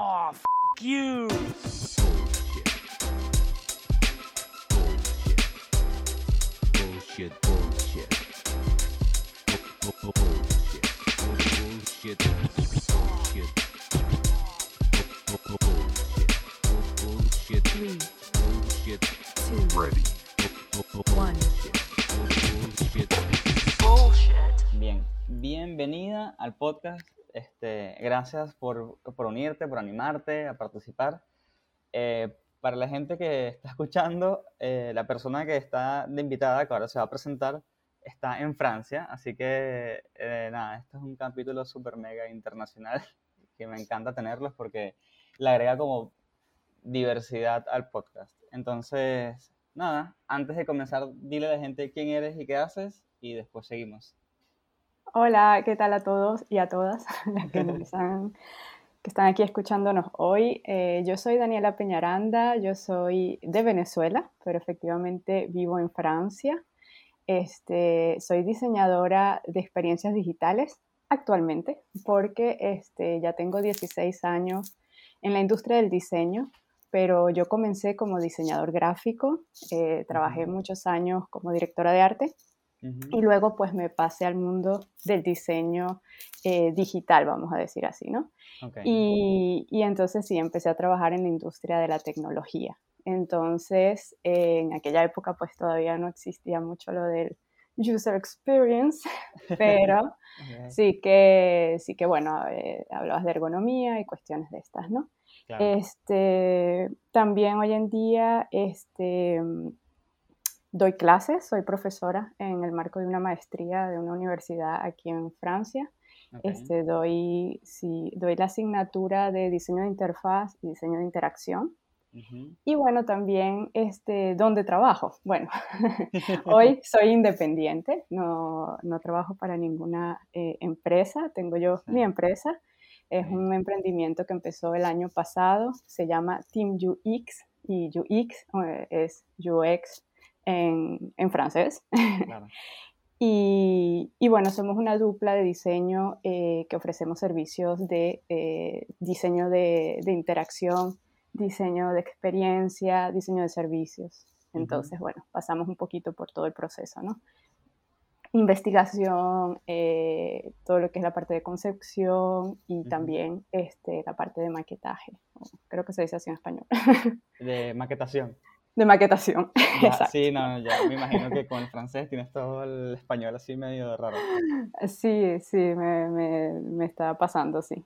Oh, f you. Bullshit, bullshit. Bullshit. Bullshit. Bullshit. Bullshit. Three, Bullshit. two, Ready. one. Bullshit. Bien, bienvenida al podcast. Gracias por, por unirte, por animarte a participar. Eh, para la gente que está escuchando, eh, la persona que está de invitada, que ahora se va a presentar, está en Francia. Así que, eh, nada, este es un capítulo súper mega internacional que me encanta tenerlos porque le agrega como diversidad al podcast. Entonces, nada, antes de comenzar, dile a la gente quién eres y qué haces y después seguimos. Hola, ¿qué tal a todos y a todas las que, nos están, que están aquí escuchándonos hoy? Eh, yo soy Daniela Peñaranda, yo soy de Venezuela, pero efectivamente vivo en Francia. Este, soy diseñadora de experiencias digitales actualmente, porque este, ya tengo 16 años en la industria del diseño, pero yo comencé como diseñador gráfico, eh, trabajé muchos años como directora de arte y luego pues me pasé al mundo del diseño eh, digital, vamos a decir así, ¿no? Y, y entonces sí, empecé a trabajar en la industria de la tecnología. Entonces, eh, en aquella época pues todavía no existía mucho lo del user experience, pero sí que, sí que bueno, eh, hablabas de ergonomía y cuestiones de estas, ¿no? claro. Este, también hoy en día este, doy clases, soy profesora en el marco de una maestría de una universidad aquí en Francia. Ok. Este, doy, sí, doy la asignatura de diseño de interfaz y diseño de interacción. Ujú. Y bueno, también este, ¿dónde trabajo? Bueno, hoy soy independiente, no, no trabajo para ninguna eh, empresa, tengo yo Sí. mi empresa, es Ok. un emprendimiento que empezó el año pasado, se llama Team UX y UX eh, es UX en, en francés. Claro. Y, y bueno, somos una dupla de diseño eh, que ofrecemos servicios de eh, diseño de, de interacción, diseño de experiencia, diseño de servicios. Entonces, bueno, pasamos un poquito por todo el proceso, ¿no? Investigación, eh, todo lo que es la parte de concepción y Ujú. también este, la parte de maquetaje. Creo que se dice así en español. De maquetación. De maquetación. Ya, Exacto. sí, no, ya me imagino que con el francés tienes todo el español así medio raro. Sí, sí, me, me, me está pasando, sí.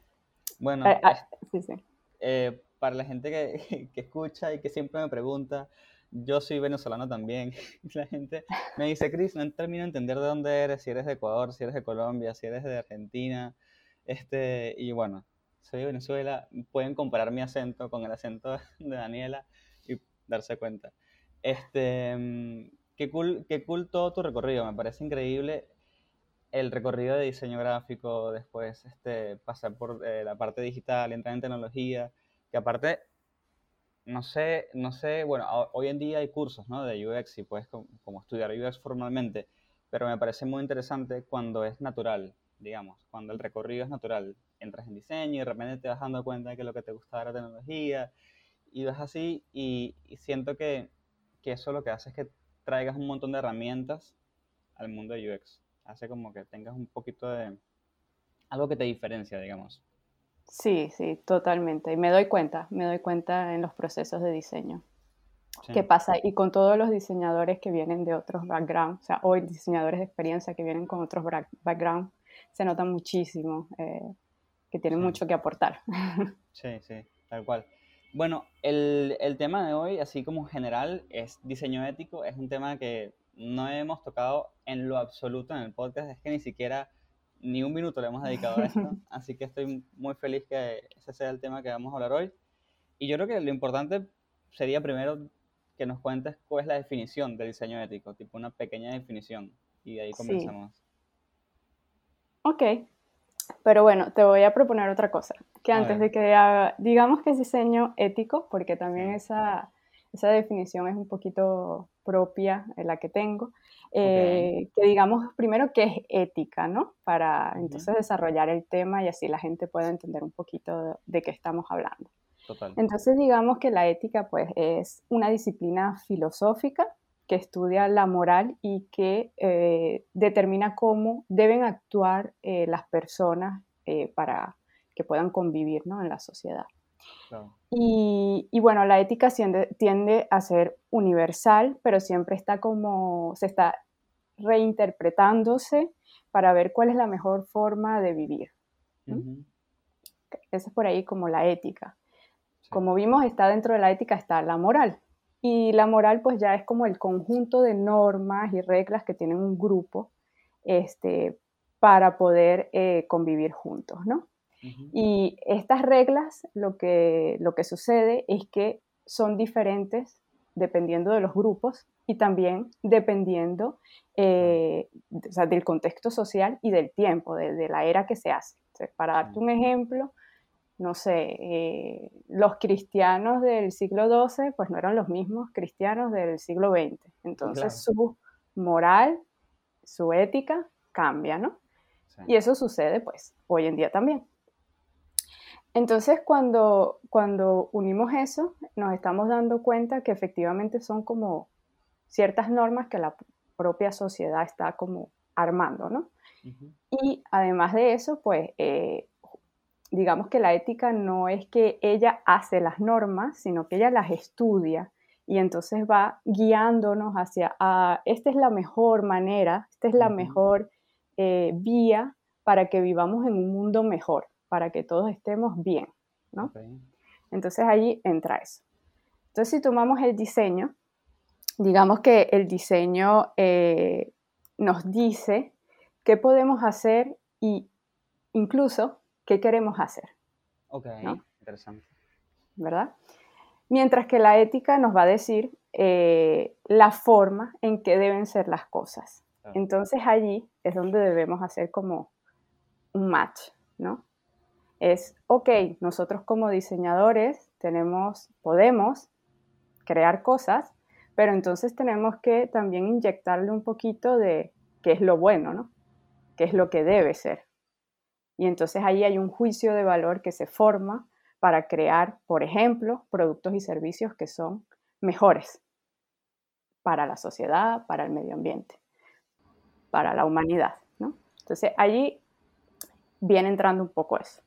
Bueno, Eh, ah, sí, sí. eh, para la gente que, que escucha y que siempre me pregunta, yo soy venezolano también. La gente me dice, Chris, no termino de entender de dónde eres, si eres de Ecuador, si eres de Colombia, si eres de Argentina. Este, y bueno, soy de Venezuela. Pueden comparar mi acento con el acento de Daniela darse cuenta. Este, mm, qué cool, qué cool todo tu recorrido. Me parece increíble el recorrido de diseño gráfico, después este, pasar por eh, la parte digital, entrar en tecnología, que aparte, no sé, no sé, bueno, ho- hoy en día hay cursos, ¿no? De UX y puedes com- como estudiar UX formalmente, pero me parece muy interesante cuando es natural, digamos, cuando el recorrido es natural. Entras en diseño y de repente te vas dando cuenta de que lo que te gusta era tecnología y vas así y, y siento que, que eso lo que hace es que traigas un montón de herramientas al mundo de UX. Hace como que tengas un poquito de algo que te diferencia, digamos. Sí, sí, totalmente. Y me doy cuenta, me doy cuenta en los procesos de diseño. Sí. ¿Qué pasa? Y con todos los diseñadores que vienen de otros backgrounds, o sea, hoy diseñadores de experiencia que vienen con otros backgrounds, se nota muchísimo eh, que tienen Sí. mucho que aportar. Sí, sí, tal cual. Bueno, el, el tema de hoy, así como general, es diseño ético. Es un tema que no hemos tocado en lo absoluto en el podcast. Es que ni siquiera ni un minuto le hemos dedicado a esto. Así que estoy muy feliz que ese sea el tema que vamos a hablar hoy. Y yo creo que lo importante sería primero que nos cuentes cuál es la definición del diseño ético, tipo una pequeña definición. Y de ahí Sí. comenzamos. Ok, pero bueno, te voy a proponer otra cosa, que A antes ver. de que haga- digamos que es diseño ético, porque también esa, esa definición es un poquito propia, en la que tengo, eh, que digamos primero que es ética, ¿no? Para entonces desarrollar el tema y así la gente pueda entender un poquito de, de qué estamos hablando. Total. Entonces digamos que la ética pues es una disciplina filosófica que estudia la moral y que eh, determina cómo deben actuar eh, las personas eh, para que puedan convivir ¿no? en la sociedad. Y, y bueno, la ética tiende, tiende a ser universal, pero siempre está como, se está reinterpretándose para ver cuál es la mejor forma de vivir. ¿no? Esa es por ahí como la ética. Sí. Como vimos, está dentro de la ética, está la moral. Y la moral pues ya es como el conjunto de normas y reglas que tienen un grupo este, para poder eh, convivir juntos, ¿no? Y estas reglas, lo que, lo que sucede es que son diferentes dependiendo de los grupos y también dependiendo eh, de- o sea, del contexto social y del tiempo, de, de la era que se hace. Entonces, para darte un ejemplo, no sé, eh, los cristianos del siglo XII pues no eran los mismos cristianos del siglo XX. Entonces su moral, su ética cambia, ¿no? Sí. Y eso sucede pues hoy en día también. Entonces cuando, cuando unimos eso, nos estamos dando cuenta que efectivamente son como ciertas normas que la propia sociedad está como armando, ¿no? Y además de eso, pues eh, digamos que la ética no es que ella hace las normas, sino que ella las estudia y entonces va guiándonos hacia, ah, esta es la mejor manera, esta es la mejor eh, vía para que vivamos en un mundo mejor, para que todos estemos bien, ¿no? Entonces ahí entra eso. Entonces si tomamos el diseño, digamos que el diseño eh, nos dice qué podemos hacer y incluso qué queremos hacer, Ok, ¿No? interesante. ¿verdad? Mientras que la ética nos va a decir eh, la forma en que deben ser las cosas. Claro. Entonces allí es donde debemos hacer como un match, ¿no? Es, ok, nosotros como diseñadores tenemos, podemos crear cosas, pero entonces tenemos que también inyectarle un poquito de qué es lo bueno, ¿no? ¿Qué es lo que debe ser? Y entonces ahí hay un juicio de valor que se forma para crear, por ejemplo, productos y servicios que son mejores para la sociedad, para el medio ambiente, para la humanidad, ¿no? Entonces allí viene entrando un poco eso.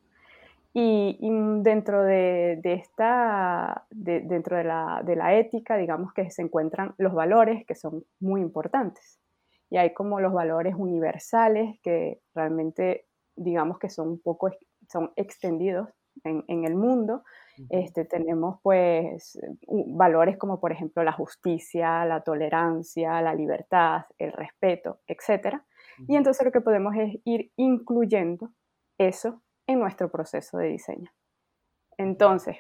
Y, dentro de, de esta, de- dentro de la, de la ética, digamos que se encuentran los valores que son muy importantes. Y hay como los valores universales que realmente, digamos que son un poco, son extendidos en, en el mundo. Este, tenemos pues valores como por ejemplo la justicia, la tolerancia, la libertad, el respeto, etc. Y entonces lo que podemos es ir incluyendo eso en nuestro proceso de diseño. Entonces,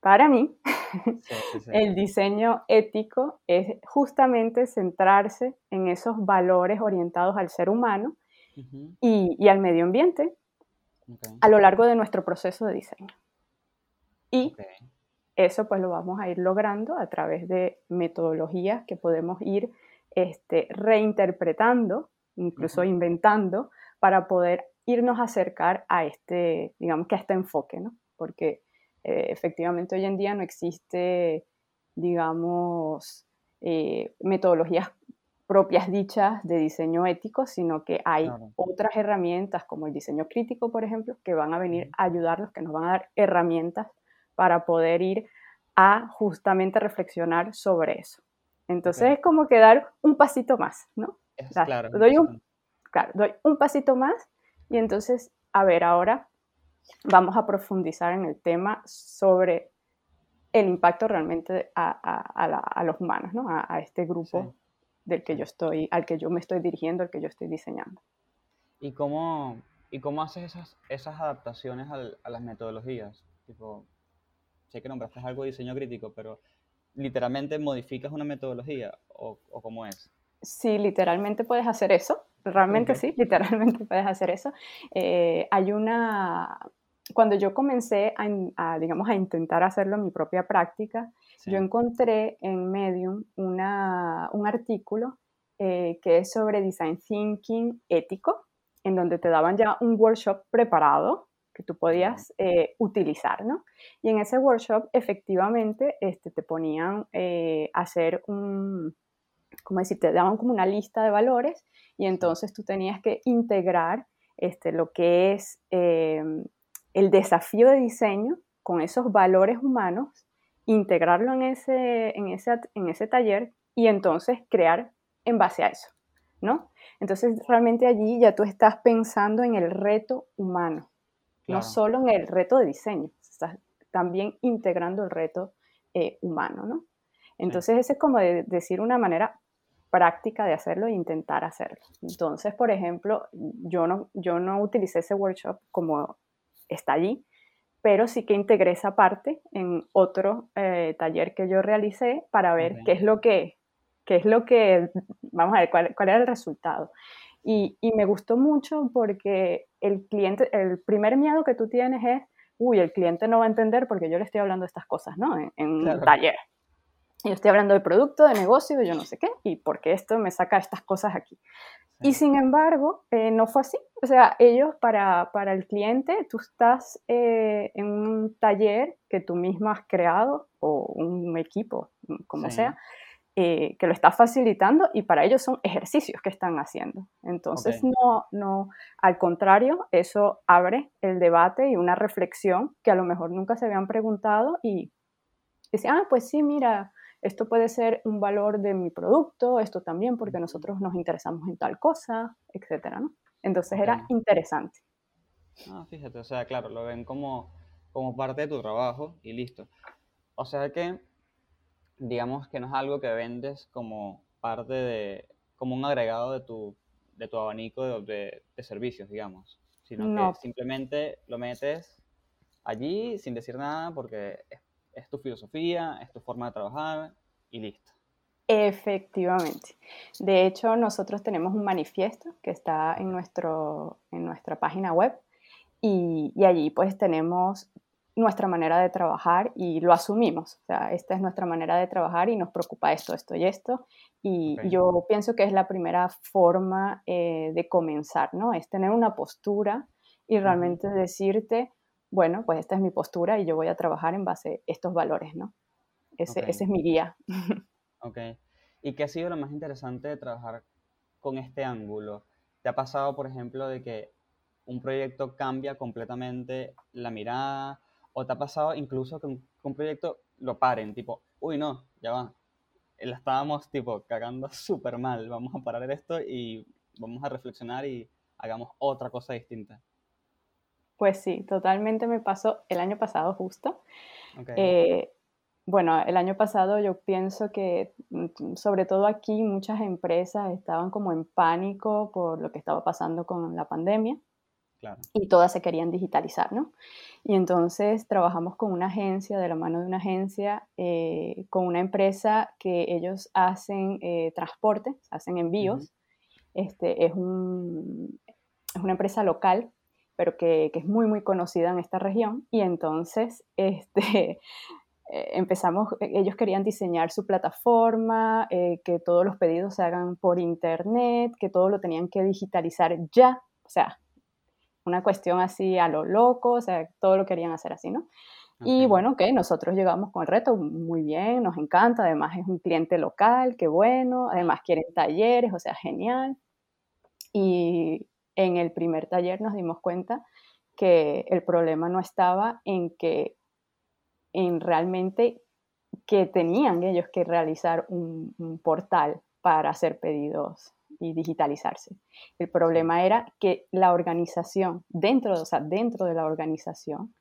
para mí, Sí, sí, sí. el diseño ético es justamente centrarse en esos valores orientados al ser humano Ujú. y, y al medio ambiente Ok, a lo largo de nuestro proceso de diseño. Y ok. eso pues lo vamos a ir logrando a través de metodologías que podemos ir este, reinterpretando, incluso Ujú. inventando, para poder irnos a acercar a este, digamos que a este enfoque, ¿no? Porque eh, efectivamente hoy en día no existe, digamos, eh, metodologías propias dichas de diseño ético, sino que hay Claro. otras herramientas como el diseño crítico, por ejemplo, que van a venir a ayudarnos, que nos van a dar herramientas para poder ir a justamente reflexionar sobre eso. Entonces Ok. es como que dar un pasito más, ¿no? Es claro. doy un-. Claro, doy un pasito más y entonces, a ver, ahora vamos a profundizar en el tema sobre el impacto realmente a, a- a la- a los humanos, ¿no? A, a este grupo Sí. Del que yo estoy, al que yo me estoy dirigiendo, al que yo estoy diseñando. ¿Y cómo, y cómo haces esas, esas adaptaciones al- a las metodologías? Tipo, sé que nombraste algo de diseño crítico, pero literalmente modificas una metodología o, o cómo es. Sí, literalmente puedes hacer eso. Realmente Ok. sí, literalmente puedes hacer eso. Eh, hay una, cuando yo comencé a, a, digamos, a intentar hacerlo en mi propia práctica, Sí. yo encontré en Medium una, un artículo eh, que es sobre design thinking ético, en donde te daban ya un workshop preparado que tú podías eh, utilizar, ¿no? Y en ese workshop efectivamente este, te ponían eh, a hacer un, como decir, te daban como una lista de valores y entonces tú tenías que integrar este, lo que es eh, el desafío de diseño con esos valores humanos, integrarlo en ese, en ese, en ese taller y entonces crear en base a eso, ¿no? Entonces realmente allí ya tú estás pensando en el reto humano, no solo en el reto de diseño, estás también integrando el reto eh, humano, ¿no? Entonces esa es como de, decir una manera práctica de hacerlo e intentar hacerlo. Entonces, por ejemplo, yo no, yo no utilicé ese workshop como está allí, pero sí que integré esa parte en otro eh, taller que yo realicé para ver qué es lo que, qué es lo que, vamos a ver, cuál, cuál era el resultado. Y, y me gustó mucho porque el cliente, el primer miedo que tú tienes es, uy, el cliente no va a entender porque yo le estoy hablando de estas cosas, ¿no? En, en un taller. Y yo estoy hablando de producto, de negocio, de yo no sé qué, y porque esto me saca estas cosas aquí. Y sin embargo, eh, no fue así. O sea, ellos para, para el cliente, tú estás eh, en un taller que tú mismo has creado o un equipo, como Sí. sea, eh, que lo está facilitando y para ellos son ejercicios que están haciendo. Entonces, Ok. no, no, al contrario, eso abre el debate y una reflexión que a lo mejor nunca se habían preguntado y decían, ah, pues sí, mira, esto puede ser un valor de mi producto, esto también porque nosotros nos interesamos en tal cosa, etcétera, ¿no? Entonces era interesante. Ah, fíjate, o sea, claro, lo ven como, como parte de tu trabajo y listo. O sea que, digamos que no es algo que vendes como parte de, como un agregado de tu, de tu abanico de, de- de servicios, digamos, sino No. que simplemente lo metes allí sin decir nada porque es, es tu filosofía, es tu forma de trabajar y listo. Efectivamente. De hecho, nosotros tenemos un manifiesto que está en, nuestro, en nuestra página web y, y allí pues tenemos nuestra manera de trabajar y lo asumimos. O sea, esta es nuestra manera de trabajar y nos preocupa esto, esto y esto. Y yo pienso que es la primera forma eh, de comenzar, ¿no? Es tener una postura y realmente decirte, bueno, pues esta es mi postura y yo voy a trabajar en base a estos valores, ¿no? Ese, es mi guía. Ok. ¿Y qué ha sido lo más interesante de trabajar con este ángulo? ¿Te ha pasado, por ejemplo, de que un proyecto cambia completamente la mirada? ¿O te ha pasado incluso que un, que un proyecto lo paren? Tipo, uy, no, ya va. La estábamos, tipo, cagando súper mal. Vamos a parar esto y vamos a reflexionar y hagamos otra cosa distinta. Pues sí, totalmente me pasó el año pasado justo. Eh, bueno, el año pasado yo pienso que mm, sobre todo aquí muchas empresas estaban como en pánico por lo que estaba pasando con la pandemia claro. y todas se querían digitalizar, ¿no? Y entonces trabajamos con una agencia, de la mano de una agencia, eh, con una empresa que ellos hacen eh, transporte, hacen envíos. Este, es, un, es una empresa local, pero que, que es muy, muy conocida en esta región. Y entonces, este, eh, empezamos, eh, ellos querían diseñar su plataforma, eh, que todos los pedidos se hagan por internet, que todo lo tenían que digitalizar ya, o sea, una cuestión así a lo loco, o sea, todo lo querían hacer así, ¿no? Y Ok. bueno, ok, nosotros llegamos con el reto, muy bien, nos encanta, además es un cliente local, qué bueno, además quieren talleres, o sea, genial. Y en el primer taller nos dimos cuenta que el problema no estaba en que, en realmente que tenían ellos que realizar un, un portal para hacer pedidos y digitalizarse. El problema era que la organización, dentro, o sea, dentro de la organización,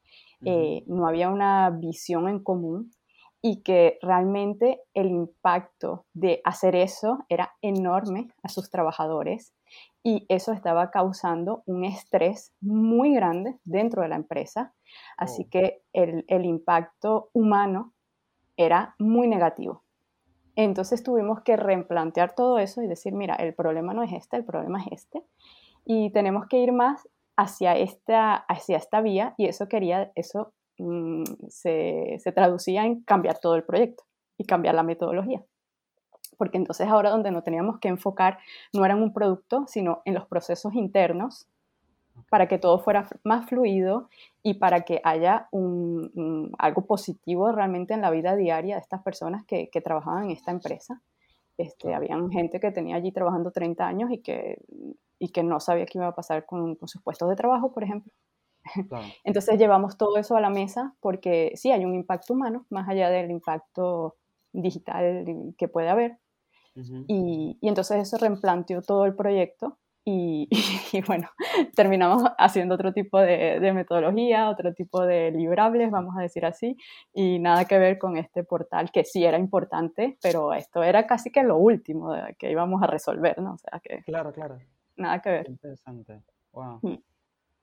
eh, no había una visión en común y que realmente el impacto de hacer eso era enorme a sus trabajadores y eso estaba causando un estrés muy grande dentro de la empresa. Así Oh. que el, el impacto humano era muy negativo. Entonces tuvimos que replantear todo eso y decir, mira, el problema no es este, el problema es este. Y tenemos que ir más hacia esta, hacia esta vía y eso quería, eso mm, se, se traducía en cambiar todo el proyecto y cambiar la metodología. Porque entonces ahora donde no teníamos que enfocar no era en un producto, sino en los procesos internos para que todo fuera más fluido y para que haya un, un- algo positivo realmente en la vida diaria de estas personas que, que trabajaban en esta empresa. Este, Claro. Habían gente que tenía allí trabajando 30 años y que, y que no sabía qué iba a pasar con, con sus puestos de trabajo, por ejemplo. Claro. Entonces llevamos todo eso a la mesa porque sí hay un impacto humano, más allá del impacto digital que puede haber. Ujú. Y, y entonces eso replanteó todo el proyecto y, y bueno, terminamos haciendo otro tipo de, de metodología, otro tipo de librables, vamos a decir así, y nada que ver con este portal que sí era importante, pero esto era casi que lo último que íbamos a resolver, ¿no? O sea que Claro, claro. nada que ver. interesante. Wow. Mm.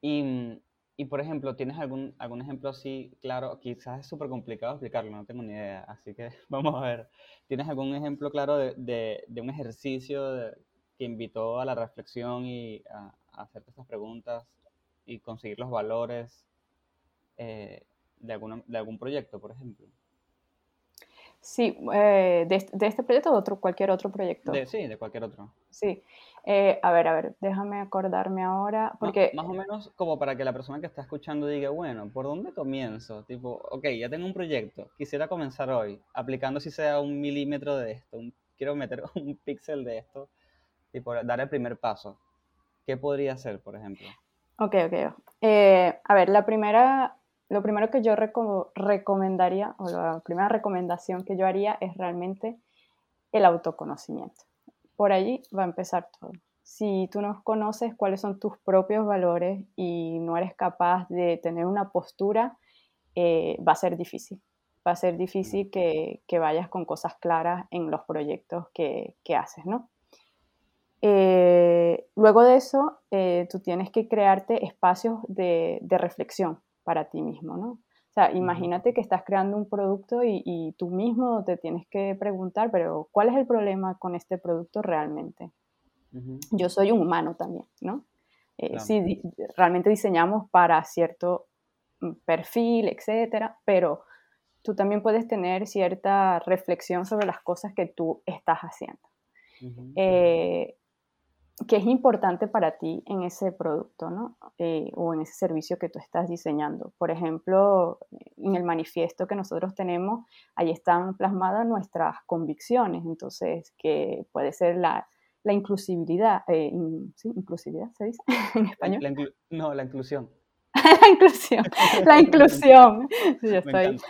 Y, mm, y por ejemplo, ¿tienes algún, algún ejemplo así? Claro, quizás es súper complicado explicarlo, no tengo ni idea, así que vamos a ver. ¿Tienes algún ejemplo claro de, de, de un ejercicio de- que invitó a la reflexión y a, a hacerte estas preguntas y conseguir los valores eh, de, alguna, de algún proyecto, por ejemplo? Sí, eh, de, de este proyecto o de otro, cualquier otro proyecto. De, sí, de cualquier otro. Sí. Eh, a ver, a ver, déjame acordarme ahora, porque más o menos como para que la persona que está escuchando diga, bueno, ¿por dónde comienzo? Tipo, ok, ya tengo un proyecto, quisiera comenzar hoy, aplicando si sea un milímetro de esto, un- quiero meter un píxel de esto, tipo, dar el primer paso. ¿Qué podría hacer, por ejemplo? Ok, ok. Eh, a ver, la primera, lo primero que yo reco- recomendaría, o la primera recomendación que yo haría es realmente el autoconocimiento. Por allí va a empezar todo. Si tú no conoces cuáles son tus propios valores y no eres capaz de tener una postura, eh, va a ser difícil. Va a ser difícil que, que vayas con cosas claras en los proyectos que, que haces, ¿no? Eh, luego de eso, eh, tú tienes que crearte espacios de, de reflexión para ti mismo, ¿no? O sea, imagínate que estás creando un producto y, y tú mismo te tienes que preguntar, pero ¿cuál es el problema con este producto realmente? Yo soy un humano también, ¿no? Eh, Claro. Sí, di- realmente diseñamos para cierto mm, perfil, etcétera, pero tú también puedes tener cierta reflexión sobre las cosas que tú estás haciendo eh, que es importante para ti en ese producto, ¿no? Eh, o en ese servicio que tú estás diseñando. Por ejemplo, en el manifiesto que nosotros tenemos, ahí están plasmadas nuestras convicciones, entonces, que puede ser la, la inclusividad, eh, in- ¿sí? Inclusividad, ¿se dice en español? la no, la inclusión. la inclusión, la inclusión. Sí, ya Me estoy.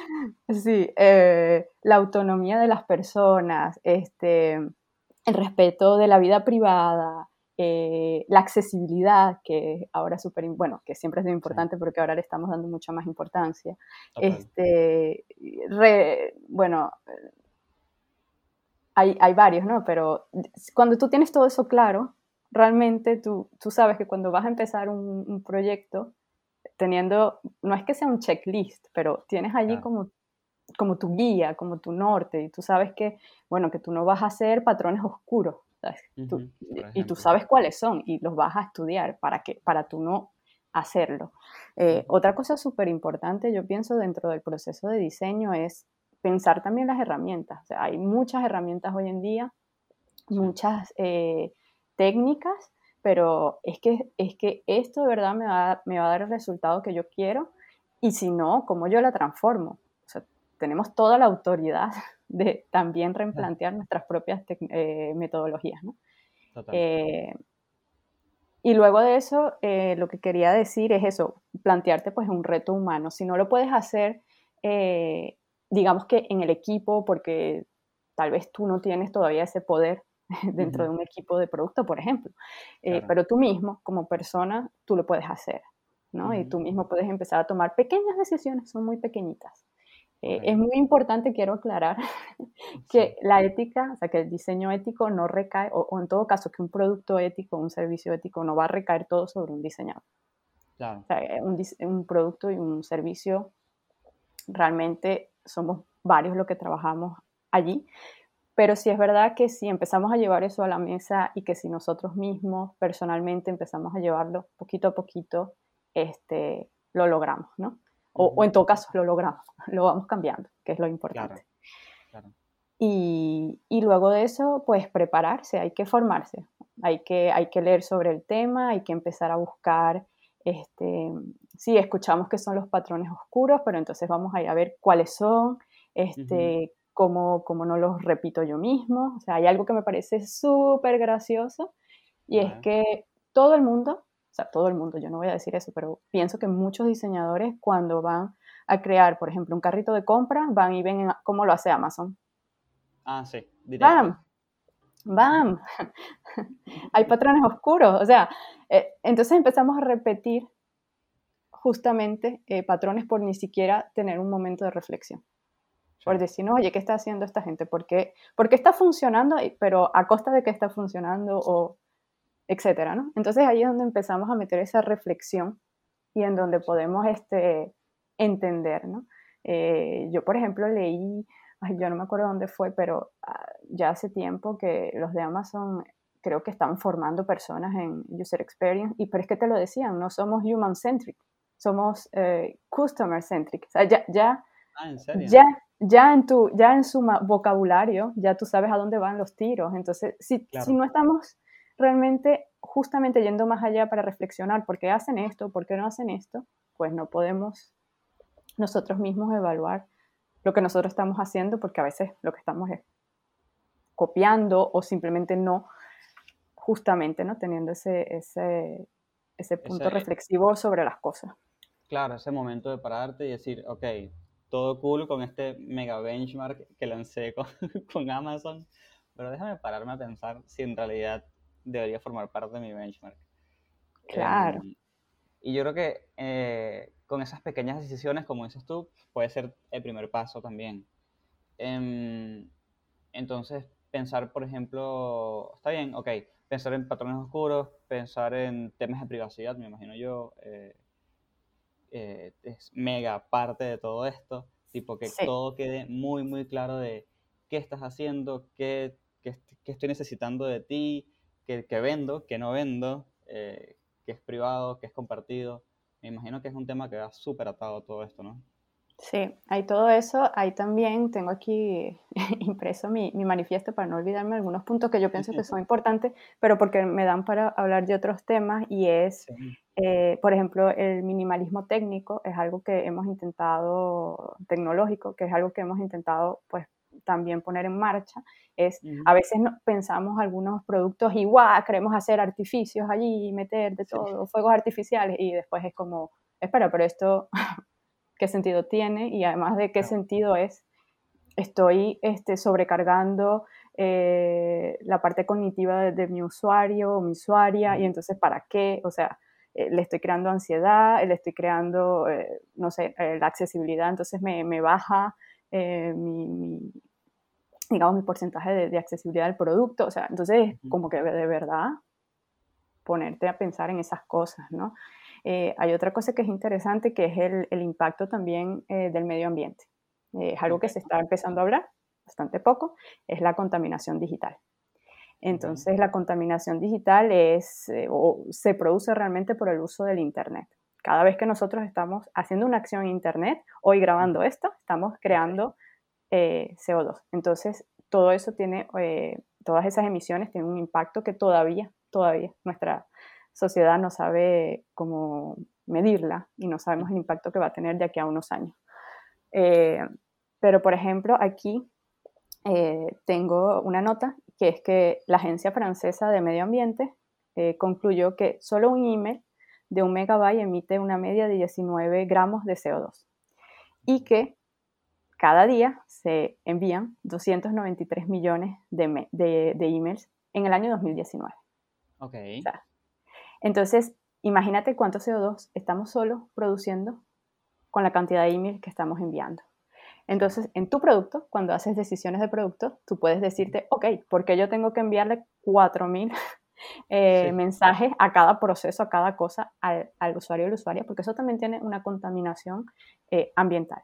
Sí, eh, la autonomía de las personas, este, el respeto de la vida privada, eh, la accesibilidad, que ahora es súper, bueno, que siempre es muy importante, pero que ahora le estamos dando mucha más importancia. Este, re- bueno, hay, hay varios, ¿no? Pero cuando tú tienes todo eso claro, realmente tú, tú sabes que cuando vas a empezar un, un proyecto, teniendo, no es que sea un checklist, pero tienes allí como, como tu guía, como tu norte, y tú sabes que, bueno, que tú no vas a hacer patrones oscuros, y tú sabes cuáles son y los vas a estudiar para, que, para tú no hacerlo. Eh. Otra cosa súper importante, yo pienso, dentro del proceso de diseño es pensar también las herramientas. O sea, hay muchas herramientas hoy en día, Sí. muchas eh, técnicas, pero es que, es que esto de verdad me va, a- me va a dar el resultado que yo quiero y si no, ¿cómo yo la transformo? O sea, tenemos toda la autoridad de también replantear nuestras propias eh, metodologías, ¿no? Eh, y luego de eso, eh, lo que quería decir es eso, plantearte pues un reto humano. Si no lo puedes hacer, digamos que en el equipo, porque tal vez tú no tienes todavía ese poder dentro de un equipo de producto, por ejemplo, Claro. pero tú mismo, como persona, tú lo puedes hacer, ¿no? Y tú mismo puedes empezar a tomar pequeñas decisiones, son muy pequeñitas. Eh. Es muy importante, quiero aclarar, que la ética, o sea, que el diseño ético no recae, o, o en todo caso, que un producto ético, un servicio ético no va a recaer todo sobre un diseñador. Claro. O sea, eh, un, un producto y un servicio, realmente somos varios los que trabajamos allí, pero sí es verdad que si empezamos a llevar eso a la mesa y que si nosotros mismos personalmente empezamos a llevarlo poquito a poquito, este, lo logramos, ¿no? O, o en todo caso lo logramos, lo vamos cambiando, que es lo importante. Claro. Y, y luego de eso, pues prepararse, hay que formarse, hay que, hay que leer sobre el tema, hay que empezar a buscar, este, sí, escuchamos que son los patrones oscuros, pero entonces vamos a ir a ver cuáles son, este, cómo, cómo no los repito yo mismo. O sea, hay algo que me parece súper gracioso y es que todo el mundo, o sea, todo el mundo, yo no voy a decir eso, pero pienso que muchos diseñadores cuando van a crear, por ejemplo, un carrito de compra, van y ven en- cómo lo hace Amazon. Ah, sí, directo. ¡Bam! ¡Bam! Hay patrones oscuros. O sea, eh, entonces empezamos a repetir justamente eh, patrones por ni siquiera tener un momento de reflexión. Por decir, no, oye, ¿qué está haciendo esta gente? ¿Por qué, por qué está funcionando? Pero a costa de qué está funcionando o etcétera, ¿no? Entonces ahí es donde empezamos a meter esa reflexión y en donde podemos este, entender, ¿no? Eh, yo, por ejemplo, leí, ay, yo no me acuerdo dónde fue, pero ah, ya hace tiempo que los de Amazon creo que están formando personas en User Experience, y pero es que te lo decían, no somos human-centric, somos eh, customer-centric. O sea, ya, ya, Ah, ¿en serio? ya, ya, en tu, ya en su vocabulario, ya tú sabes a dónde van los tiros. Entonces, si, Claro. si no estamos realmente justamente yendo más allá para reflexionar por qué hacen esto, por qué no hacen esto, pues no podemos nosotros mismos evaluar lo que nosotros estamos haciendo, porque a veces lo que estamos es copiando o simplemente no, justamente, ¿no? Teniendo ese, ese, ese punto Ese- reflexivo sobre las cosas. Claro, ese momento de pararte y decir, ok, todo cool con este mega benchmark que lancé con, con Amazon, pero déjame pararme a pensar si en realidad debería formar parte de mi benchmark. Claro. Em, y yo creo que eh, con esas pequeñas decisiones, como dices tú, puede ser el primer paso también. Em, entonces, pensar, por ejemplo, está bien, ok, pensar en patrones oscuros, pensar en temas de privacidad, me imagino yo, eh, eh, es mega parte de todo esto, tipo que Sí. todo quede muy, muy claro de qué estás haciendo, qué, qué qué estoy necesitando de ti, qué vendo, qué no vendo, eh, qué es privado, qué es compartido. Me imagino que es un tema que va súper atado a todo esto, ¿no? Sí, hay todo eso. Hay también, tengo aquí impreso mi, mi manifiesto para no olvidarme algunos puntos que yo pienso que son importantes, pero porque me dan para hablar de otros temas y es, eh, por ejemplo, el minimalismo técnico es algo que hemos intentado, tecnológico, que es algo que hemos intentado pues también poner en marcha. Es, Ujú. a veces no- pensamos algunos productos y guau, queremos hacer artificios allí meter de Sí. todo, fuegos artificiales y después es como, espera, pero esto qué sentido tiene y además de qué sentido es, estoy este, sobrecargando eh, la parte cognitiva de, de mi usuario o mi usuaria y entonces para qué, o sea, eh, le estoy creando ansiedad, le estoy creando, eh, no sé, eh, la accesibilidad, entonces me, me baja eh, mi, mi, digamos, mi porcentaje de, de accesibilidad del producto, o sea, entonces Ujú. como que de verdad ponerte a pensar en esas cosas, ¿no? Eh, hay otra cosa que es interesante, que es el, el impacto también eh, del medio ambiente. Eh, es algo que se está empezando a hablar bastante poco, es la contaminación digital. Entonces, la contaminación digital es, eh, o se produce realmente por el uso del Internet. Cada vez que nosotros estamos haciendo una acción en Internet, hoy grabando esto, estamos creando eh, CO2. Entonces, todo eso tiene, eh, todas esas emisiones tienen un impacto que todavía, todavía nuestra sociedad no sabe cómo medirla y no sabemos el impacto que va a tener de aquí a unos años. Eh, pero, por ejemplo, aquí tengo una nota que es que la Agencia Francesa de Medio Ambiente concluyó que solo un email de un megabyte emite una media de 19 gramos de CO2 y que cada día se envían 293 millones de, de- de emails en el año 2019. Ok. O sea, entonces, imagínate cuánto CO2 estamos solo produciendo con la cantidad de emails que estamos enviando. Entonces, en tu producto, cuando haces decisiones de producto, tú puedes decirte, ok, ¿por qué yo tengo que enviarle 4.000 eh, Sí. mensajes a cada proceso, a cada cosa al, al usuario o la usuaria? Porque eso también tiene una contaminación eh, ambiental.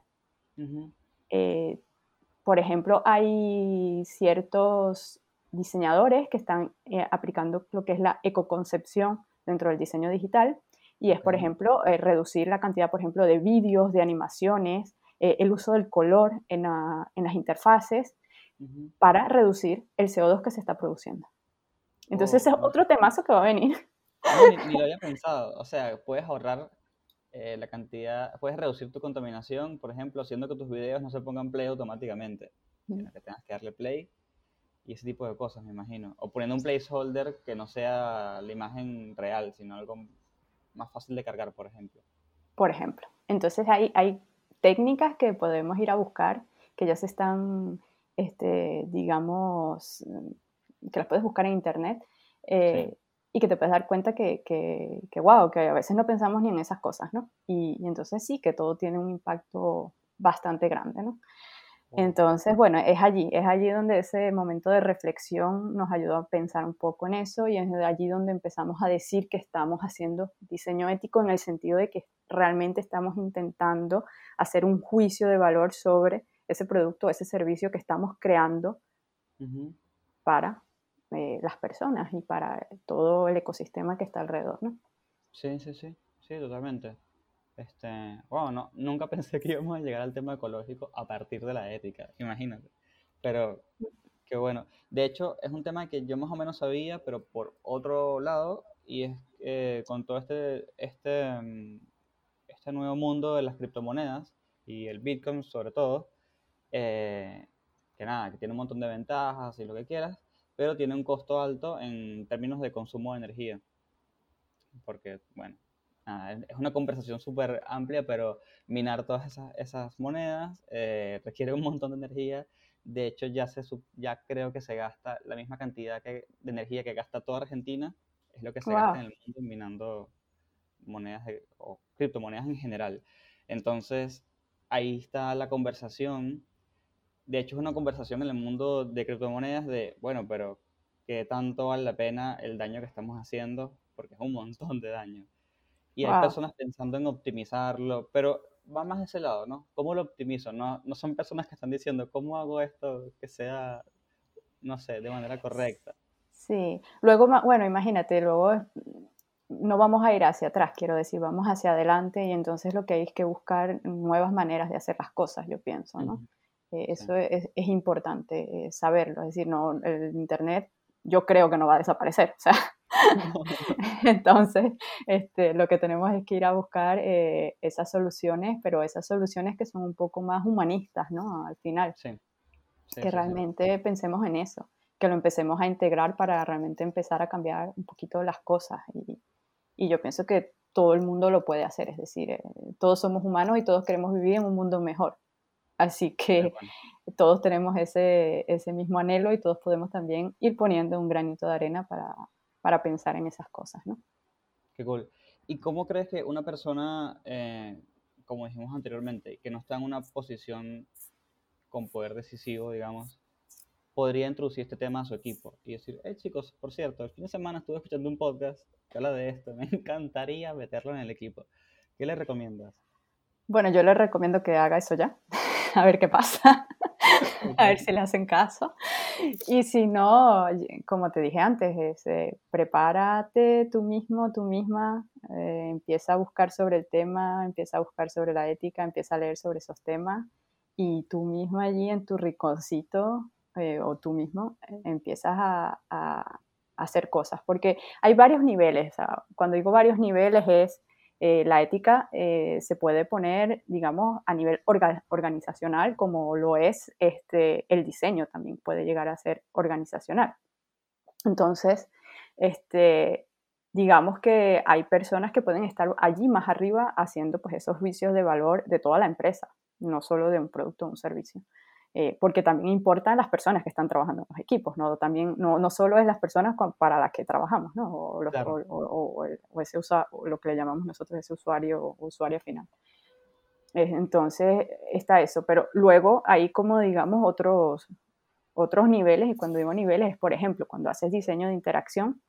Ujú. Eh, por ejemplo, hay ciertos diseñadores que están eh, aplicando lo que es la ecoconcepción dentro del diseño digital y es, por ejemplo, eh, reducir la cantidad, por ejemplo, de vídeos, de animaciones, eh, el uso del color en, la- en las interfaces Ujú. para reducir el CO2 que se está produciendo. Entonces, Oh, ese es no. otro temazo que va a venir. No, ni, ni lo había pensado. O sea, puedes ahorrar eh, la cantidad, puedes reducir tu contaminación, por ejemplo, haciendo que tus videos no se pongan play automáticamente, sino que tengas que darle play y ese tipo de cosas, me imagino. O poniendo un placeholder que no sea la imagen real, sino algo más fácil de cargar, por ejemplo. por ejemplo. Entonces hay, hay técnicas que podemos ir a buscar que ya se están, este, digamos, que las puedes buscar en internet eh, y que te puedes dar cuenta que, que, que, wow, que a veces no pensamos ni en esas cosas, ¿no? Y, y entonces sí, que todo tiene un impacto bastante grande, ¿no? Entonces, bueno, es allí, es allí donde ese momento de reflexión nos ayudó a pensar un poco en eso y es allí donde empezamos a decir que estamos haciendo diseño ético en el sentido de que realmente estamos intentando hacer un juicio de valor sobre ese producto, ese servicio que estamos creando Ujú. para eh, las personas y para todo el ecosistema que está alrededor, ¿no? Sí, sí, sí, sí, totalmente. Este, wow, no, nunca pensé que íbamos a llegar al tema ecológico a partir de la ética, imagínate. Pero qué bueno. De hecho, es un tema que yo más o menos sabía, pero por otro lado, y es eh, con todo este, este, mm, este nuevo mundo de las criptomonedas y el Bitcoin sobre todo, eh, que nada, que tiene un montón de ventajas y lo que quieras, pero tiene un costo alto en términos de consumo de energía porque, bueno, nada, es una conversación súper amplia, pero minar todas esas, esas monedas eh, requiere un montón de energía. De hecho, ya, se, ya creo que se gasta la misma cantidad que, de energía que gasta toda Argentina, es lo que se gasta Wow. en el mundo minando monedas de- o criptomonedas en general. Entonces, ahí está la conversación. De hecho, es una conversación en el mundo de criptomonedas de, bueno, pero ¿qué tanto vale la pena el daño que estamos haciendo? Porque es un montón de daño. Y hay personas pensando en optimizarlo, pero va más de ese lado, ¿no? ¿Cómo lo optimizo? No, no son personas que están diciendo, ¿cómo hago esto que sea, no sé, de manera correcta? Sí, luego, bueno, imagínate, luego no vamos a ir hacia atrás, quiero decir, vamos hacia adelante y entonces lo que hay es que buscar nuevas maneras de hacer las cosas, yo pienso, ¿no? Eh, sí. eso es, es importante eh, saberlo, es decir, no, el Internet yo creo que no va a desaparecer, o sea, entonces este, lo que tenemos es que ir a buscar eh, esas soluciones, pero esas soluciones que son un poco más humanistas, ¿no? Al final Sí, sí, que realmente pensemos en eso, que lo empecemos a integrar para realmente empezar a cambiar un poquito las cosas. Y, y yo pienso que todo el mundo lo puede hacer, es decir, eh, todos somos humanos y todos queremos vivir en un mundo mejor. Así que todos tenemos ese, ese mismo anhelo y todos podemos también ir poniendo un granito de arena para, para pensar en esas cosas, ¿no? Qué cool. ¿Y cómo crees que una persona, eh, como dijimos anteriormente, que no está en una posición con poder decisivo, digamos, podría introducir este tema a su equipo y decir, hey chicos, por cierto, el fin de semana estuve escuchando un podcast que habla de esto, me encantaría meterlo en el equipo. ¿Qué le recomiendas? Bueno, yo les recomiendo que haga eso ya, a ver qué pasa, a ver si le hacen caso. Y si no, como te dije antes, es, eh, prepárate tú mismo, tú misma, eh, empieza a buscar sobre el tema, empieza a buscar sobre la ética, empieza a leer sobre esos temas y tú mismo allí en tu rinconcito eh, o tú mismo eh, empiezas a, a hacer cosas, porque hay varios niveles, cuando digo varios niveles es eh, la ética eh, se puede poner, digamos, a nivel orga- organizacional, como lo es este, el diseño, también puede llegar a ser organizacional. Entonces, este, digamos que hay personas que pueden estar allí más arriba haciendo pues, esos juicios de valor de toda la empresa, no solo de un producto o un servicio. Eh, porque también importan las personas que están trabajando en los equipos, ¿no? También, no, no solo es las personas con- para las que trabajamos, ¿no? O, los- Claro. o- o- o el- o ese usa- o lo que le llamamos nosotros ese usuario o usuario final. Eh, Entonces está eso, pero luego hay como digamos otros, otros niveles, y cuando digo niveles es, por ejemplo, cuando haces diseño de interacción,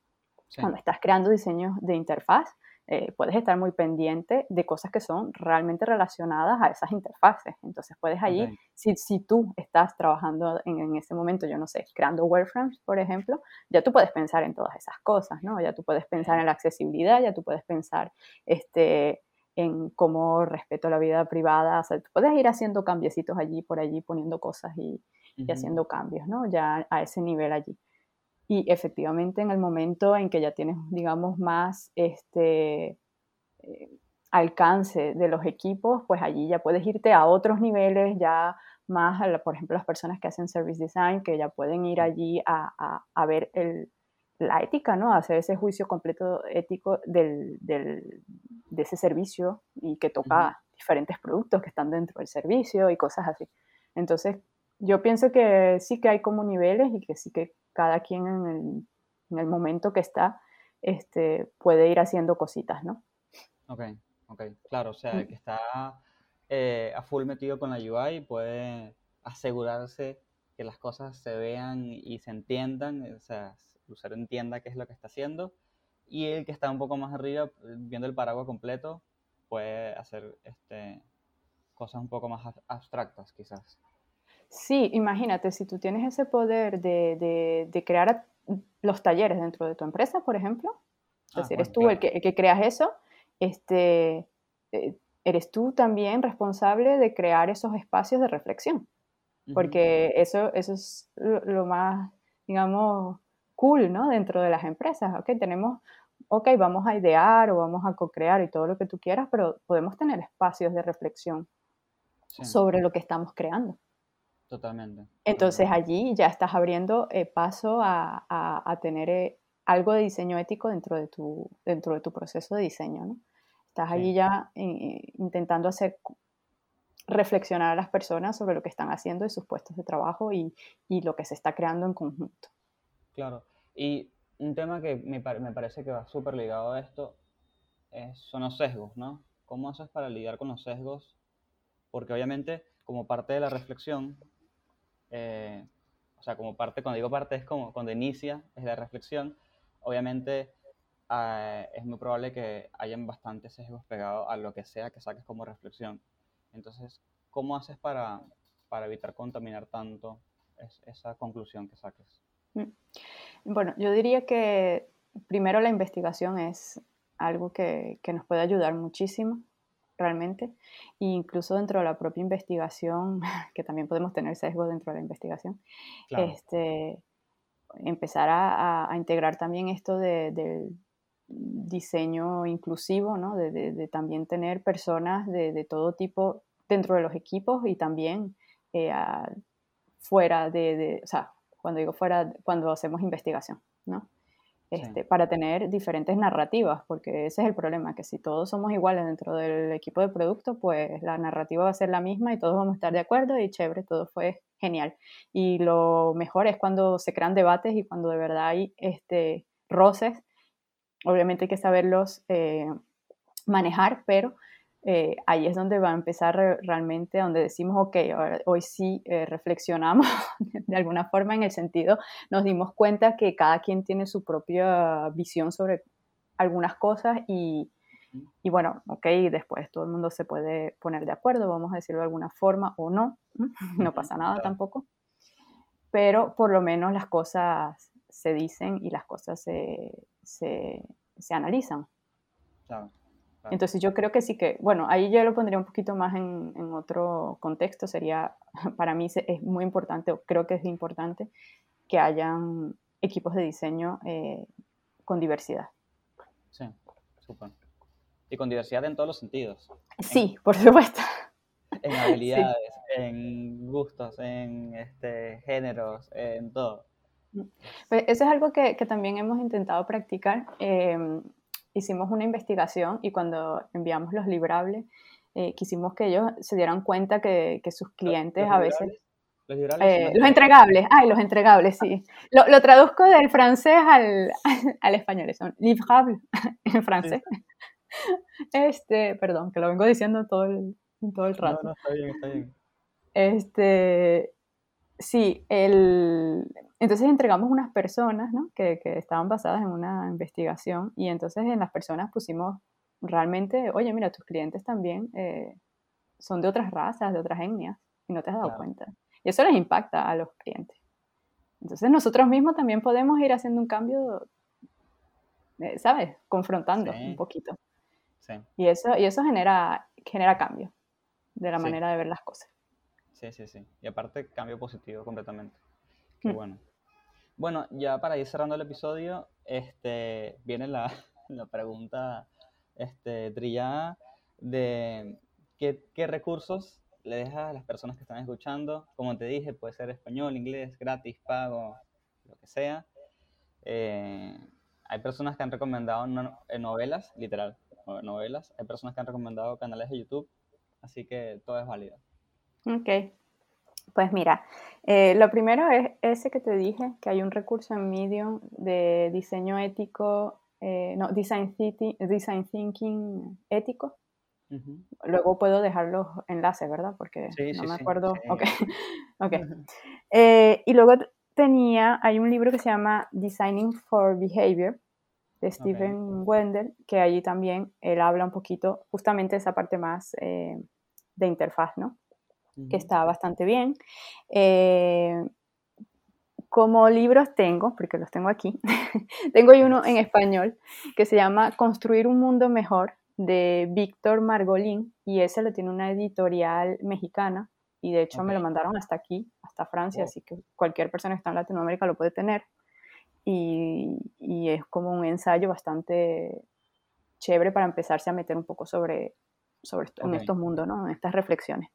Sí. cuando estás creando diseños de interfaz, eh, puedes estar muy pendiente de cosas que son realmente relacionadas a esas interfaces. Entonces puedes allí, Ok. si, si tú estás trabajando en, en ese momento, yo no sé, creando wireframes, por ejemplo, ya tú puedes pensar en todas esas cosas, ¿no? Ya tú puedes pensar en la accesibilidad, ya tú puedes pensar este, en cómo respeto la vida privada, o sea, tú puedes ir haciendo cambiecitos allí, por allí, poniendo cosas y, y Ujú. haciendo cambios, ¿no? Ya a ese nivel allí. Y efectivamente en el momento en que ya tienes, digamos, más este, eh, alcance de los equipos, pues allí ya puedes irte a otros niveles, ya más, a la- por ejemplo, las personas que hacen service design, que ya pueden ir allí a, a- a ver el- la ética, ¿no? A hacer ese juicio completo ético del, del- de ese servicio y que toca diferentes productos que están dentro del servicio y cosas así. Entonces, yo pienso que sí que hay como niveles y que sí que cada quien en el, en el momento que está este, puede ir haciendo cositas, ¿no? Ok, ok, claro, o sea, Mm. el que está eh, a full metido con la UI puede asegurarse que las cosas se vean y se entiendan, o sea, el usuario entienda qué es lo que está haciendo, y el que está un poco más arriba, eh, viendo el paraguas completo, puede hacer este, cosas un poco más ab- abstractas, quizás. Sí, imagínate, si tú tienes ese poder de, de- de crear los talleres dentro de tu empresa, por ejemplo, Ah, si eres bueno, tú el que, el que creas eso, este, eh, eres tú también responsable de crear esos espacios de reflexión, porque eso, eso es lo, lo más, digamos, cool, ¿no? Dentro de las empresas, ¿ok? Tenemos, ok, vamos a idear o vamos a co-crear y todo lo que tú quieras, pero podemos tener espacios de reflexión sí, sobre lo que estamos creando. Totalmente. Entonces allí ya estás abriendo eh, paso a, a- a tener eh, algo de diseño ético dentro de tu, dentro de tu proceso de diseño, ¿no? Estás allí ya eh, intentando hacer reflexionar a las personas sobre lo que están haciendo y sus puestos de trabajo y, y lo que se está creando en conjunto. Claro. Y un tema que me, me parece que va súper ligado a esto es- son los sesgos, ¿no? ¿Cómo haces para lidiar con los sesgos? Porque obviamente, como parte de la reflexión, eh, o sea, como parte, cuando digo parte es como cuando inicia, es la reflexión, obviamente ah, es muy probable que hayan bastantes sesgos pegados a lo que sea que saques como reflexión. Entonces, ¿cómo haces para, para evitar contaminar tanto es- esa conclusión que saques? Mm. Bueno, yo diría que primero la investigación es algo que, que nos puede ayudar muchísimo, realmente, e incluso dentro de la propia investigación, que también podemos tener sesgo dentro de la investigación, Claro. este, empezar a, integrar también esto de- del diseño inclusivo, ¿no? de, de- de también tener personas de, todo tipo dentro de los equipos y también eh, a- fuera de, de- o sea, cuando digo fuera, cuando hacemos investigación, ¿no? Este, para tener diferentes narrativas, porque ese es el problema, que si todos somos iguales dentro del equipo de producto, pues la narrativa va a ser la misma y todos vamos a estar de acuerdo y chévere, todo fue genial. Y lo mejor es cuando se crean debates y cuando de verdad hay este, roces. Obviamente hay que saberlos eh, manejar, pero eh, ahí es donde va a empezar re- realmente, donde decimos, ok, ahora- hoy sí eh, reflexionamos de alguna forma en el sentido, nos dimos cuenta que cada quien tiene su propia visión sobre algunas cosas y, y bueno, ok, después todo el mundo se puede poner de acuerdo, vamos a decirlo de alguna forma o no, no pasa nada tampoco, pero por lo menos las cosas se dicen y las cosas se, se, se analizan. Claro. Entonces yo creo que sí que, bueno, ahí yo lo pondría un poquito más en, en otro contexto, sería, para mí es muy importante, o creo que es importante, que hayan equipos de diseño eh, con diversidad. Sí, súper. Y con diversidad en todos los sentidos. Sí, por supuesto. En habilidades, en gustos, en este, géneros, en todo. Pues eso es algo que, que también hemos intentado practicar. Eh, hicimos una investigación y cuando enviamos los librables, eh, quisimos que ellos se dieran cuenta que, que sus clientes a veces... Los Eh, los entregables, ay, los entregables, sí. Lo, lo traduzco del francés al, al español, son livrables en francés. Este, perdón, que lo vengo diciendo todo el, todo el No, rato. no, está bien, está bien. Este, sí, el, entonces entregamos unas personas, ¿no? Que, que estaban basadas en una investigación y entonces en las personas pusimos realmente, oye, mira, tus clientes también eh, son de otras razas, de otras etnias, y no te has dado Claro. cuenta. Y eso les impacta a los clientes. Entonces nosotros mismos también podemos ir haciendo un cambio, eh, ¿sabes? Confrontando Sí. un poquito. Sí, Y eso, y eso genera, genera cambio de la Sí. manera de ver las cosas. Sí, sí, sí. Y aparte, cambio positivo completamente. Qué Mm. bueno. Bueno, ya para ir cerrando el episodio, este, viene la, la pregunta este, trillada de ¿qué, qué recursos le dejas a las personas que están escuchando. Como te dije, puede ser español, inglés, gratis, pago, lo que sea. Eh, hay personas que han recomendado no- eh, novelas, literal, no- novelas. Hay personas que han recomendado canales de YouTube, así que todo es válido. Ok, pues mira, eh, lo primero es ese que te dije, que hay un recurso en Medium de diseño ético, eh, no, design thinking, design thinking ético. Luego puedo dejar los enlaces, ¿verdad? Porque Sí, no sí, me acuerdo. sí. Ok, ok. Eh, y luego tenía, hay un libro que se llama Designing for Behavior de Stephen Wendell, que allí también él habla un poquito justamente de esa parte más de interfaz, ¿no? Que está bastante bien. Eh, como libros tengo, porque los tengo aquí, tengo uno en español que se llama Construir un mundo mejor de Víctor Margolín y ese lo tiene una editorial mexicana y de hecho me lo mandaron hasta aquí, hasta Francia, así que cualquier persona que está en Latinoamérica lo puede tener y, y es como un ensayo bastante chévere para empezarse a meter un poco sobre, sobre esto- en estos mundos, ¿no? en estas reflexiones.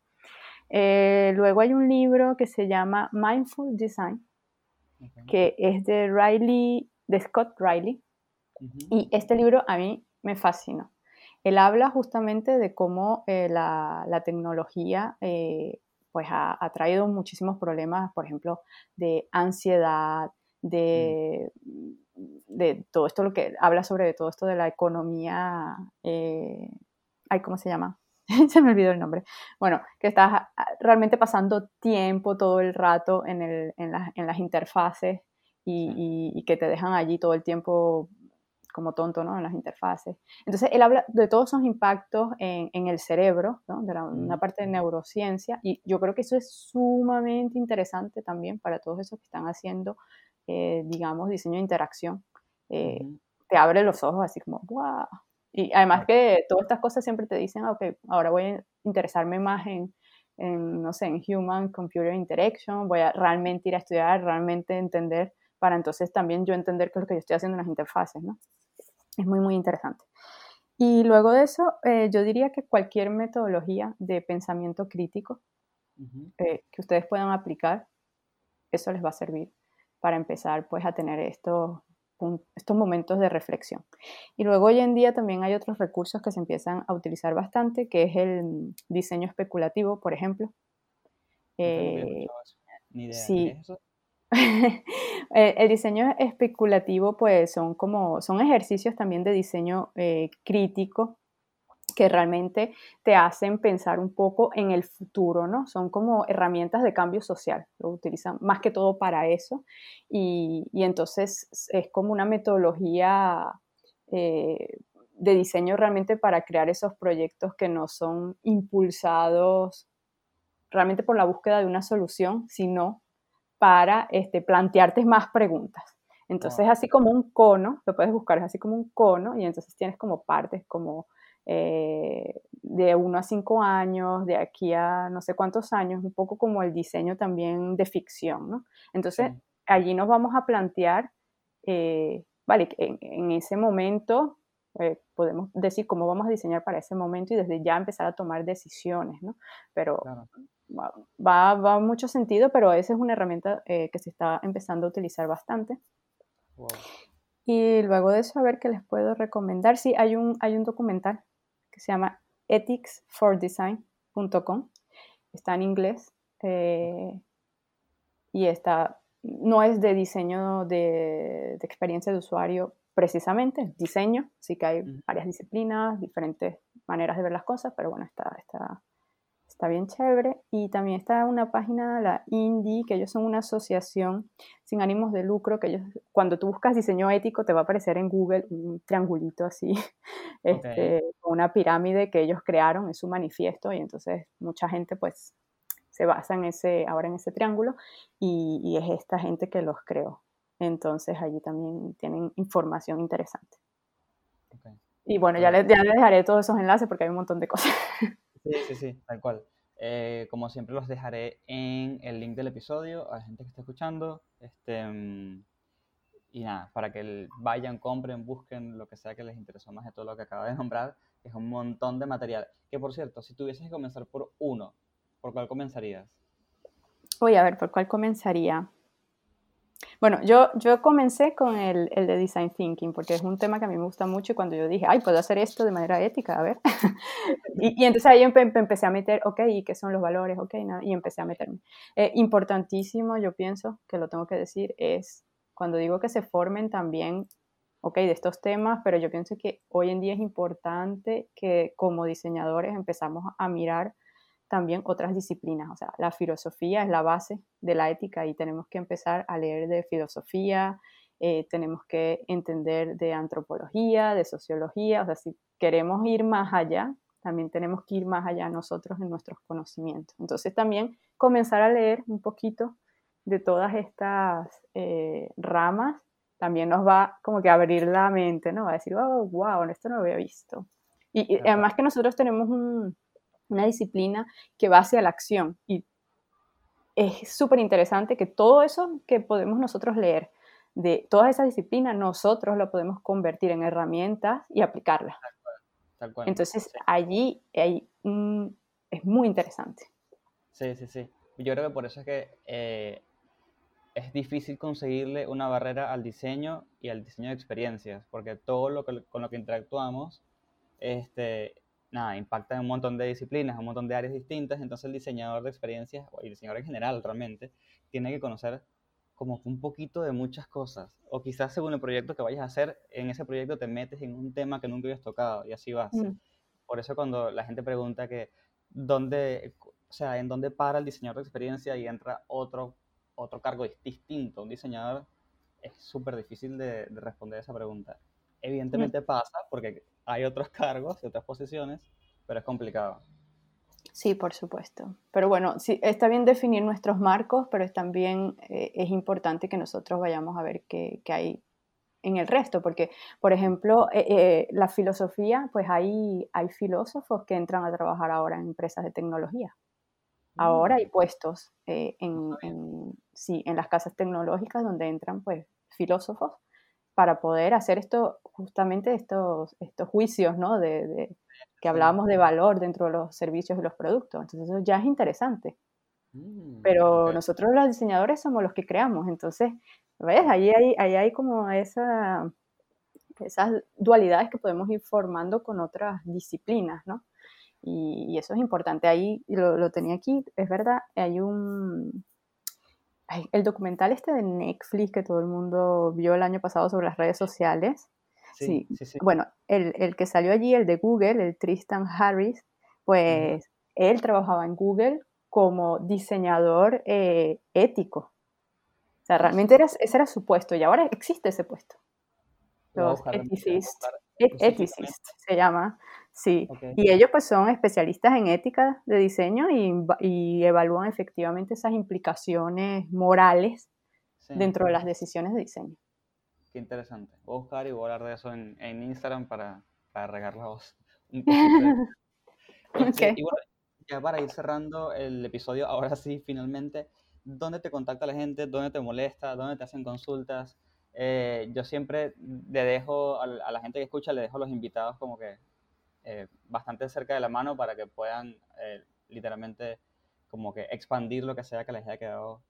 Eh, luego hay un libro que se llama Mindful Design, que es de Riley, de Scott Riley, y este libro a mí me fascinó. Él habla justamente de cómo eh, la, la tecnología eh, pues ha, ha traído muchísimos problemas, por ejemplo, de ansiedad, de, de todo esto, lo que habla sobre todo esto de la economía, ay, ¿cómo se llama? se me olvidó el nombre. Bueno, que estás ah, realmente pasando tiempo todo el rato en, el- en las, en las interfaces y, y- y que te dejan allí todo el tiempo como tonto, ¿no? En las interfaces. Entonces, él habla de todos esos impactos en, en el cerebro, ¿no? De la- una Ujú. parte de neurociencia, y yo creo que eso es sumamente interesante también para todos esos que están haciendo, eh, digamos, diseño de interacción. Eh, te abre los ojos así como, wow. Y además que todas estas cosas siempre te dicen, "Ah, ok, ahora voy a interesarme más en, en, no sé, en Human Computer Interaction, voy a realmente ir a estudiar, realmente entender, para entonces también yo entender qué es lo que yo estoy haciendo en las interfaces, ¿no? Es muy, muy interesante. Y luego de eso, eh, yo diría que cualquier metodología de pensamiento crítico eh, que ustedes puedan aplicar, eso les va a servir para empezar pues a tener estos, estos momentos de reflexión. Y luego hoy en día también hay otros recursos que se empiezan a utilizar bastante, que es el diseño especulativo, por ejemplo. Eh. Ni idea. sí. ¿Qué es eso? Eh, el diseño especulativo, pues son como, son ejercicios también de diseño eh, crítico que realmente te hacen pensar un poco en el futuro, ¿no? Son como herramientas de cambio social, lo utilizan más que todo para eso y, y entonces es como una metodología eh, de diseño realmente para crear esos proyectos que no son impulsados realmente por la búsqueda de una solución, sino para este, plantearte más preguntas. Entonces, así como un cono, lo puedes buscar, es así como un cono, y entonces tienes como partes, como eh, de 1 a 5 años, de aquí a no sé cuántos años, un poco como el diseño también de ficción, ¿no? Entonces, Sí. allí nos vamos a plantear, eh, vale, en, en ese momento eh, podemos decir cómo vamos a diseñar para ese momento y desde ya empezar a tomar decisiones, ¿no? Pero Claro. va, va, mucho sentido, pero esa es una herramienta eh, que se está empezando a utilizar bastante. Wow. Y luego de eso, a ver qué les puedo recomendar. Sí, hay un, hay un documental que se llama ethicsfordesign.com. Está en inglés eh, y está, no es de diseño de, de experiencia de usuario precisamente, es diseño, sí que hay varias disciplinas, diferentes maneras de ver las cosas, pero bueno, está, está, Está bien chévere. Y también está una página, la Indie, que ellos son una asociación sin ánimos de lucro, que ellos, cuando tú buscas diseño ético, te va a aparecer en Google un triangulito así, este, con una pirámide que ellos crearon, es su manifiesto, y entonces mucha gente pues se basa en ese, ahora en ese triángulo, y, y es esta gente que los creó. Entonces allí también tienen información interesante. Ok. Y bueno, ya les, ya les dejaré todos esos enlaces porque hay un montón de cosas. Sí, sí, sí, tal cual. Eh, como siempre los dejaré en el link del episodio a la gente que está escuchando. Este, mm, y nada, para que vayan, compren, busquen lo que sea que les interesó más de todo lo que acabo de nombrar. Es un montón de material. Que por cierto, si tuvieses que comenzar por uno, ¿por cuál comenzarías? Voy a ver, ¿por cuál comenzaría? Bueno, yo, yo comencé con el, el de Design Thinking, porque es un tema que a mí me gusta mucho y cuando yo dije, ay, puedo hacer esto de manera ética, a ver. y, entonces ahí empe- empecé a meter, ok, ¿y qué son los valores? Ok, nada, y empecé a meterme. Eh, importantísimo, yo pienso, que lo tengo que decir, es cuando digo que se formen también, ok, de estos temas, pero yo pienso que hoy en día es importante que como diseñadores empezamos a mirar también otras disciplinas. O sea, la filosofía es la base de la ética y tenemos que empezar a leer de filosofía, eh, tenemos que entender de antropología, de sociología. O sea, si queremos ir más allá, también tenemos que ir más allá nosotros en nuestros conocimientos. Entonces también comenzar a leer un poquito de todas estas eh, ramas también nos va como que a abrir la mente, ¿no? Va a decir, oh, wow, esto no lo había visto. Y, y además que nosotros tenemos un, una disciplina que va hacia la acción y es súper interesante que todo eso que podemos nosotros leer de todas esas disciplinas, nosotros lo podemos convertir en herramientas y aplicarlas. Tal cual. Entonces allí hay es muy interesante. Sí, sí, sí. Yo creo que por eso es que eh, es difícil conseguirle una barrera al diseño y al diseño de experiencias, porque todo lo que, con lo que interactuamos, este, nada, impacta en un montón de disciplinas, un montón de áreas distintas, entonces el diseñador de experiencias, o el diseñador en general realmente, tiene que conocer como un poquito de muchas cosas, o quizás según el proyecto que vayas a hacer, en ese proyecto te metes en un tema que nunca habías tocado, y así vas. Mm. Por eso cuando la gente pregunta que dónde, o sea, en dónde para el diseñador de experiencia y entra otro, otro cargo dis- distinto, un diseñador, es súper difícil de, de responder esa pregunta. Evidentemente pasa porque hay otros cargos y otras posiciones, pero es complicado. Sí, por supuesto. Pero bueno, sí, está bien definir nuestros marcos, pero es también eh, es importante que nosotros vayamos a ver qué, qué hay en el resto, porque, por ejemplo, eh, eh, la filosofía, pues hay, hay filósofos que entran a trabajar ahora en empresas de tecnología. Ahora hay puestos eh, en, en- sí, en las casas tecnológicas donde entran pues filósofos para poder hacer esto, justamente estos, estos juicios, ¿no? De, de- que hablábamos de valor dentro de los servicios y los productos. Entonces eso ya es interesante. Mm, Pero nosotros los diseñadores somos los que creamos. Entonces, ¿ves? Ahí hay, ahí hay como esa, esas dualidades que podemos ir formando con otras disciplinas, ¿no? Y, y eso es importante. Ahí lo, lo tenía aquí, es verdad, hay un... ay, el documental este de Netflix que todo el mundo vio el año pasado sobre las redes sociales. Sí, Sí, sí. Bueno, el, el que salió allí, el de Google, el Tristan Harris, pues él trabajaba en Google como diseñador eh, ético. O sea, realmente era, ese era su puesto y ahora existe ese puesto. Los ethicists, buscar et- ethicists se llama, sí. Ok. Y ellos pues son especialistas en ética de diseño y, y evalúan efectivamente esas implicaciones morales Sí, dentro de las decisiones de diseño. Qué interesante. Voy a buscar y voy a hablar de eso en, en Instagram para, para regar la voz un poquito. Este, Ok. Y bueno, ya para ir cerrando el episodio, ahora sí, finalmente, ¿dónde te contacta la gente? ¿Dónde te molesta? ¿Dónde te hacen consultas? Eh, yo siempre le dejo a a la gente que escucha, le dejo a los invitados como que eh, bastante cerca de la mano para que puedan eh, literalmente como que expandir lo que sea que les haya quedado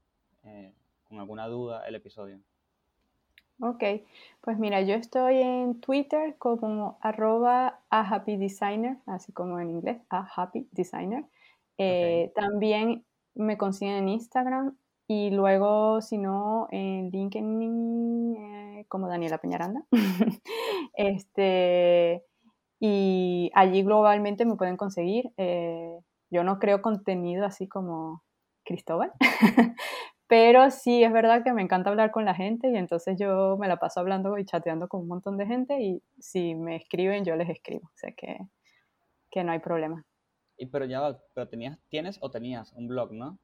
eh, con alguna duda el episodio. Ok, pues mira, yo estoy en Twitter como arroba a happy designer, así como en inglés, a happy designer. También me consiguen en Instagram y luego, si no, en LinkedIn como Daniela Peñaranda. este, y allí globalmente me pueden conseguir. eh, yo no creo contenido así como Cristóbal, pero sí es verdad que me encanta hablar con la gente y entonces yo me la paso hablando y chateando con un montón de gente y si me escriben yo les escribo, o sea que, que no hay problema. Y pero ya, pero tenías, tienes o tenías un blog, ¿no?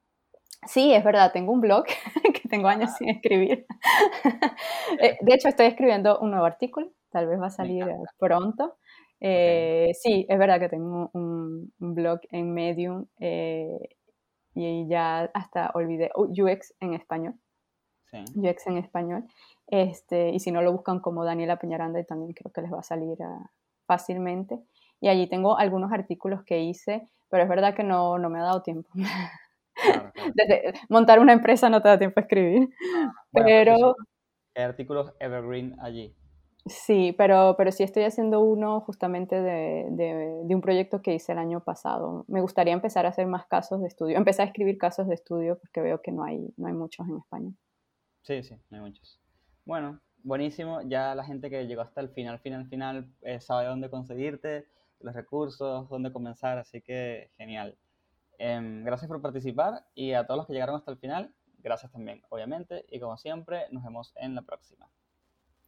Sí, es verdad, tengo un blog que tengo años sin escribir. Eh, de hecho, estoy escribiendo un nuevo artículo, tal vez va a salir pronto. Eh, Sí, es verdad que tengo un, un blog en Medium eh, y ya hasta olvidé oh, UX en español. Sí. UX en español. Este, y si no lo buscan como Daniela Peñaranda, también creo que les va a salir ah, fácilmente. Y allí tengo algunos artículos que hice, pero es verdad que no, no me ha dado tiempo. Claro, claro. Desde- montar una empresa no te da tiempo a escribir. Bueno, Pero eso- Hay artículos evergreen allí. Sí, pero, pero sí estoy haciendo uno justamente de, de- de un proyecto que hice el año pasado. Me gustaría empezar a hacer más casos de estudio, empezar a escribir casos de estudio porque veo que no hay, no hay muchos en España. Sí, sí, no hay muchos. Bueno, buenísimo. Ya la gente que llegó hasta el final, final, final, eh, sabe dónde conseguirte, los recursos, dónde comenzar, así que genial. Em, gracias por participar y a todos los que llegaron hasta el final, gracias también, obviamente. Y como siempre, nos vemos en la próxima.